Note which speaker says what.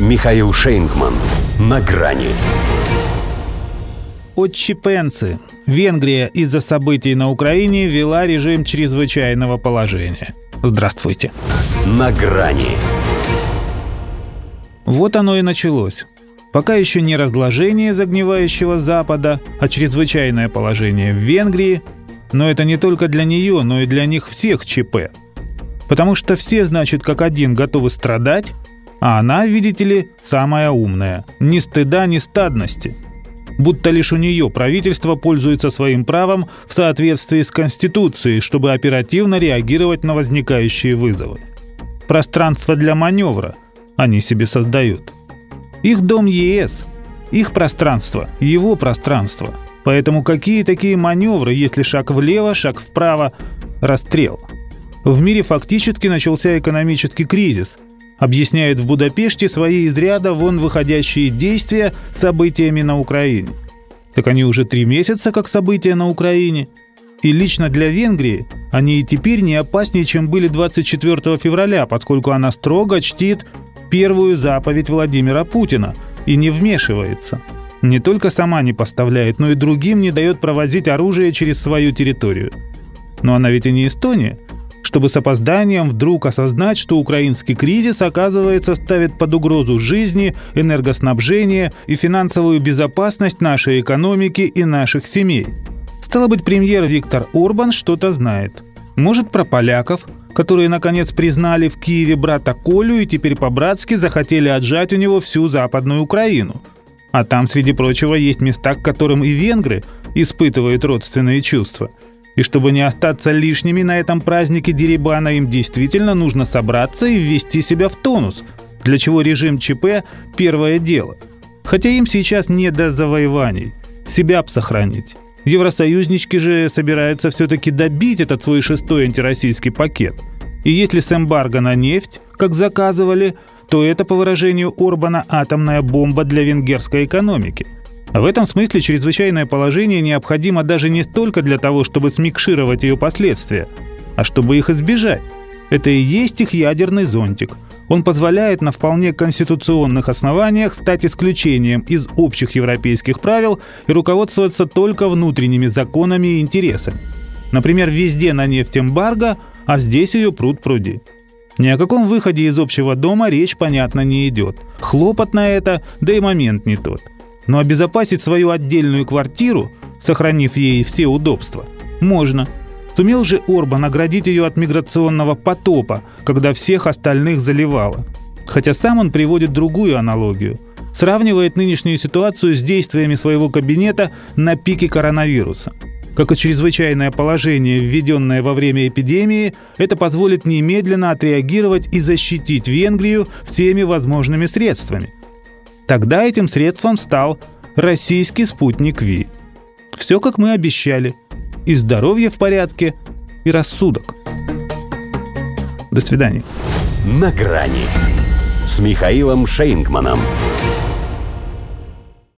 Speaker 1: Михаил Шейнгман. На грани.
Speaker 2: Отчепенцы. Венгрия из-за событий на Украине ввела режим чрезвычайного положения. Здравствуйте.
Speaker 1: На грани.
Speaker 2: Вот оно и началось. Пока еще не разложение загнивающего Запада, а чрезвычайное положение в Венгрии, но это не только для нее, но и для них всех ЧП. Потому что все, значит, как один готовы страдать, а она, видите ли, самая умная. Ни стыда, ни стадности. Будто лишь у нее правительство пользуется своим правом в соответствии с Конституцией, чтобы оперативно реагировать на возникающие вызовы. Пространство для маневра они себе создают. Их дом ЕС, их пространство, его пространство. Поэтому какие такие маневры, если шаг влево, шаг вправо, расстрел? В мире фактически начался экономический кризис – объясняет в Будапеште свои из ряда вон выходящие действия событиями на Украине. Так они уже три месяца как события на Украине. И лично для Венгрии они и теперь не опаснее, чем были 24 февраля, поскольку она строго чтит первую заповедь Владимира Путина и не вмешивается. Не только сама не поставляет, но и другим не дает провозить оружие через свою территорию. Но она ведь и не Эстония чтобы с опозданием вдруг осознать, что украинский кризис, оказывается, ставит под угрозу жизни, энергоснабжение и финансовую безопасность нашей экономики и наших семей. Стало быть, премьер Виктор Орбан что-то знает. Может, про поляков, которые, наконец, признали в Киеве брата Колю и теперь по-братски захотели отжать у него всю Западную Украину. А там, среди прочего, есть места, к которым и венгры испытывают родственные чувства – и чтобы не остаться лишними на этом празднике Дерибана, им действительно нужно собраться и ввести себя в тонус, для чего режим ЧП – первое дело. Хотя им сейчас не до завоеваний. Себя б сохранить. Евросоюзнички же собираются все-таки добить этот свой шестой антироссийский пакет. И если с эмбарго на нефть, как заказывали, то это, по выражению Орбана, атомная бомба для венгерской экономики – в этом смысле чрезвычайное положение необходимо даже не столько для того, чтобы смикшировать ее последствия, а чтобы их избежать. Это и есть их ядерный зонтик. Он позволяет на вполне конституционных основаниях стать исключением из общих европейских правил и руководствоваться только внутренними законами и интересами. Например, везде на нефть эмбарго, а здесь ее пруд пруди. Ни о каком выходе из общего дома речь, понятно, не идет. Хлопот на это, да и момент не тот. Но обезопасить свою отдельную квартиру, сохранив ей все удобства, можно. Сумел же Орбан оградить ее от миграционного потопа, когда всех остальных заливало. Хотя сам он приводит другую аналогию. Сравнивает нынешнюю ситуацию с действиями своего кабинета на пике коронавируса. Как и чрезвычайное положение, введенное во время эпидемии, это позволит немедленно отреагировать и защитить Венгрию всеми возможными средствами – Тогда этим средством стал российский спутник Ви. Все, как мы обещали. И здоровье в порядке, и рассудок. До свидания.
Speaker 1: На грани с Михаилом Шейнгманом.